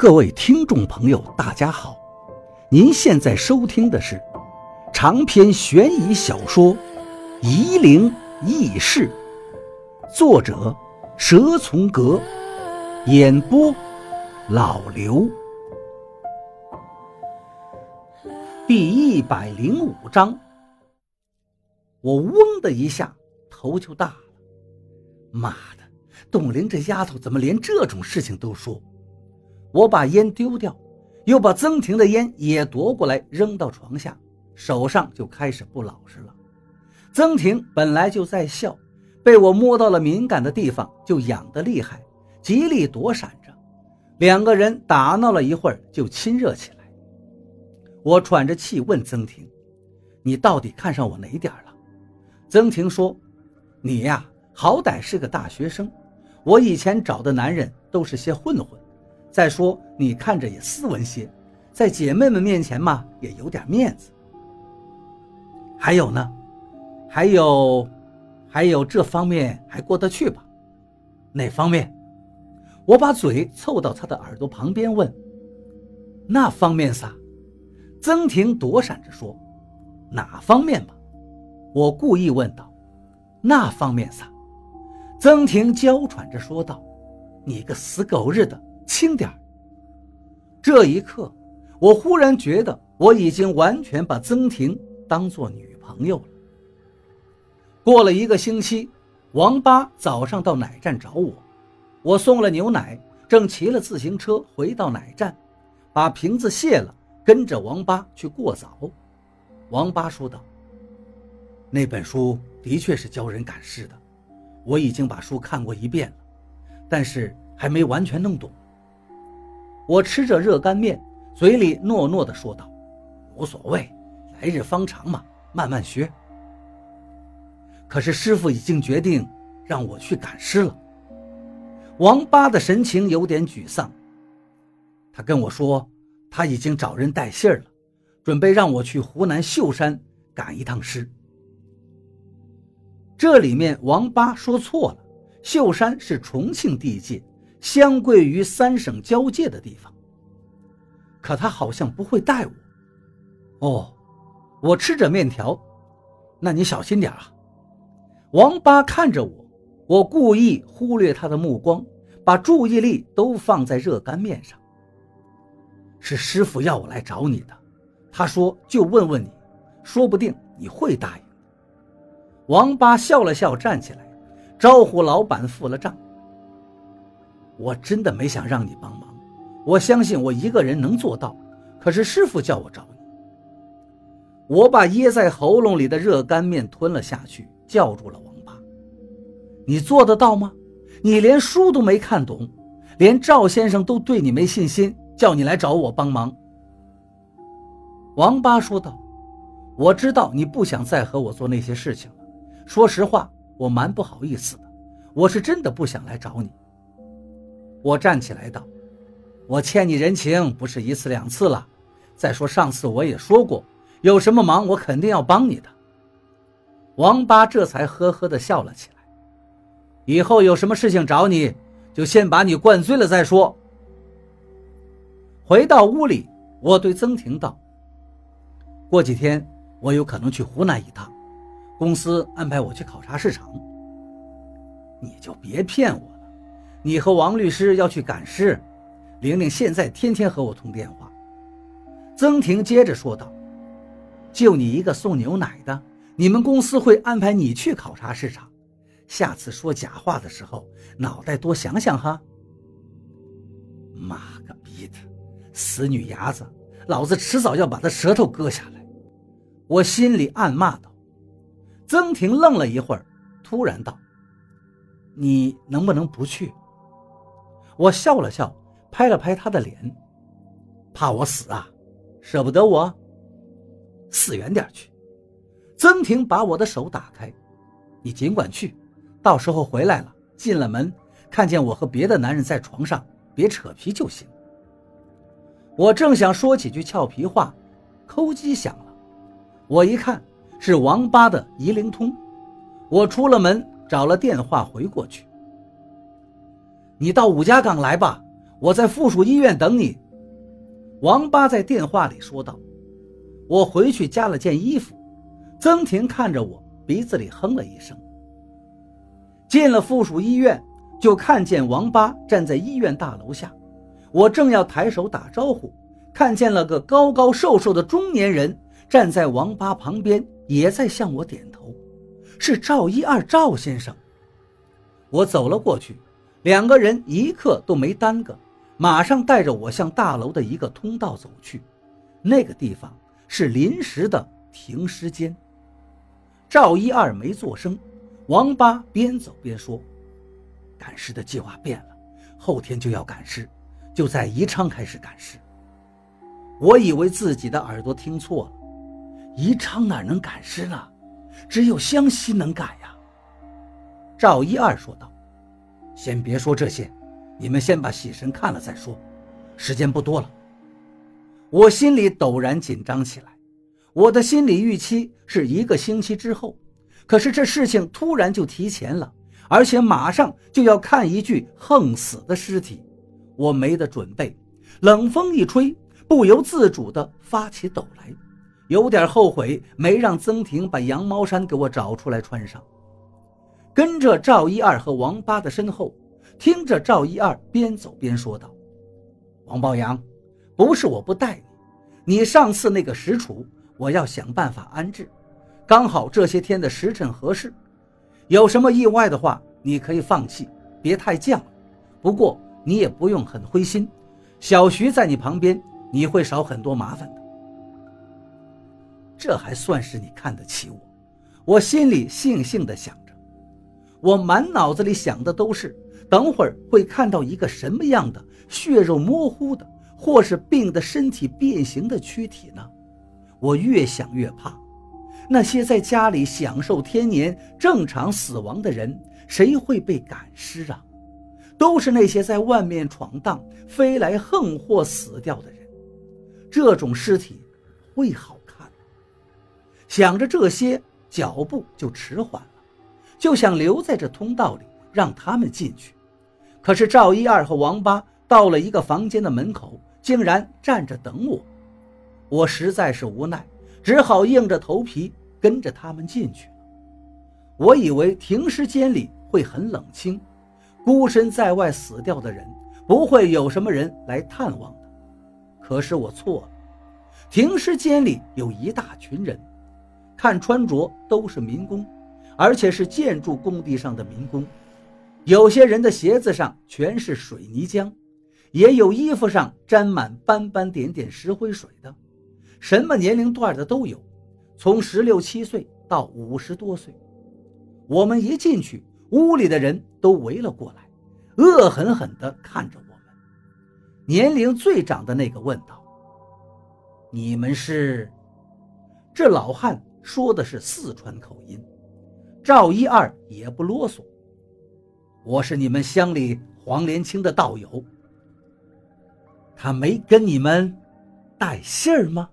各位听众朋友，大家好！您现在收听的是长篇悬疑小说《夷陵轶事》，作者蛇从阁，演播老刘。第一百零五章，我嗡的一下头就大了。妈的，董玲这丫头怎么连这种事情都说？我把烟丢掉，又把曾婷的烟也夺过来扔到床下，手上就开始不老实了。曾婷本来就在笑，被我摸到了敏感的地方就痒得厉害，极力躲闪着。两个人打闹了一会儿，就亲热起来。我喘着气问曾婷：“你到底看上我哪点了？”曾婷说：“你呀，好歹是个大学生，我以前找的男人都是些混混。”再说，你看着也斯文些，在姐妹们面前嘛，也有点面子。还有呢，还有，还有这方面还过得去吧？哪方面？我把嘴凑到他的耳朵旁边问。那方面撒？曾婷躲闪着说。哪方面吧？我故意问道。那方面撒？曾婷娇喘着说道。你个死狗日的！轻点这一刻，我忽然觉得我已经完全把曾婷当做女朋友了。过了一个星期，王八早上到奶站找我，我送了牛奶，正骑了自行车回到奶站，把瓶子卸了，跟着王八去过早。王八说道：“那本书的确是教人赶尸的，我已经把书看过一遍了，但是还没完全弄懂。”我吃着热干面，嘴里糯糯地说道：“无所谓，来日方长嘛，慢慢学。”可是师傅已经决定让我去赶尸了。王八的神情有点沮丧，他跟我说他已经找人带信儿了，准备让我去湖南秀山赶一趟尸。这里面王八说错了，秀山是重庆地界。相贵于三省交界的地方，可他好像不会带我。哦，我吃着面条，那你小心点啊。王八看着我，我故意忽略他的目光，把注意力都放在热干面上。是师傅要我来找你的，他说就问问你，说不定你会答应。王八笑了笑，站起来，招呼老板付了账。我真的没想让你帮忙，我相信我一个人能做到。可是师傅叫我找你，我把噎在喉咙里的热干面吞了下去，叫住了王八：“你做得到吗？你连书都没看懂，连赵先生都对你没信心，叫你来找我帮忙。”王八说道：“我知道你不想再和我做那些事情了。说实话，我蛮不好意思的，我是真的不想来找你。”我站起来道：“我欠你人情不是一次两次了。再说上次我也说过，有什么忙我肯定要帮你的。”王八这才呵呵地笑了起来。以后有什么事情找你，就先把你灌醉了再说。回到屋里，我对曾婷道：“过几天我有可能去湖南一趟，公司安排我去考察市场。你就别骗我。”你和王律师要去赶尸，玲玲现在天天和我通电话。曾婷接着说道：“就你一个送牛奶的，你们公司会安排你去考察市场？下次说假话的时候，脑袋多想想哈。”妈个逼的，死女伢子，老子迟早要把她舌头割下来！我心里暗骂道。曾婷愣了一会儿，突然道：“你能不能不去？”我笑了笑，拍了拍他的脸，怕我死啊？舍不得我？死远点去！曾婷把我的手打开，你尽管去，到时候回来了，进了门，看见我和别的男人在床上，别扯皮就行。我正想说几句俏皮话，扣机响了，我一看是王八的移灵通，我出了门，找了电话回过去。你到武家岗来吧，我在附属医院等你。”王八在电话里说道。我回去加了件衣服。曾婷看着我，鼻子里哼了一声。进了附属医院，就看见王八站在医院大楼下。我正要抬手打招呼，看见了个高高瘦瘦的中年人站在王八旁边，也在向我点头。是赵一二赵先生。我走了过去，两个人一刻都没耽搁，马上带着我向大楼的一个通道走去。那个地方是临时的停尸间。赵一二没做声，王八边走边说：“赶尸的计划变了，后天就要赶尸，就在宜昌开始赶尸。”我以为自己的耳朵听错了，宜昌哪能赶尸呢？只有湘西能赶呀。赵一二说道：“先别说这些，你们先把喜神看了再说，时间不多了。”我心里陡然紧张起来，我的心理预期是一个星期之后，可是这事情突然就提前了，而且马上就要看一具横死的尸体，我没得准备，冷风一吹，不由自主地发起抖来，有点后悔没让曾婷把羊毛衫给我找出来穿上。跟着赵一二和王八的身后，听着赵一二边走边说道：“王宝阳，不是我不带你，你上次那个石杵，我要想办法安置。刚好这些天的时辰合适，有什么意外的话，你可以放弃，别太犟。不过你也不用很灰心，小徐在你旁边，你会少很多麻烦的。这还算是你看得起我，我心里悻悻地想着。”我满脑子里想的都是，等会儿会看到一个什么样的血肉模糊的，或是病的身体变形的躯体呢？我越想越怕。那些在家里享受天年正常死亡的人，谁会被赶尸啊？都是那些在外面闯荡、飞来横祸死掉的人。这种尸体会好看？想着这些，脚步就迟缓。就想留在这通道里，让他们进去。可是赵一二和王八到了一个房间的门口，竟然站着等我。我实在是无奈，只好硬着头皮跟着他们进去了。我以为停尸间里会很冷清，孤身在外死掉的人不会有什么人来探望的。可是我错了，停尸间里有一大群人，看穿着都是民工。而且是建筑工地上的民工，有些人的鞋子上全是水泥浆，也有衣服上沾满斑斑点点石灰水的，什么年龄段的都有，从十六七岁到五十多岁。我们一进去，屋里的人都围了过来，恶狠狠地看着我们。年龄最长的那个问道：“你们是？”这老汉说的是四川口音。赵一二也不啰嗦，我是你们乡里黄连清的道友。他没跟你们带信儿吗？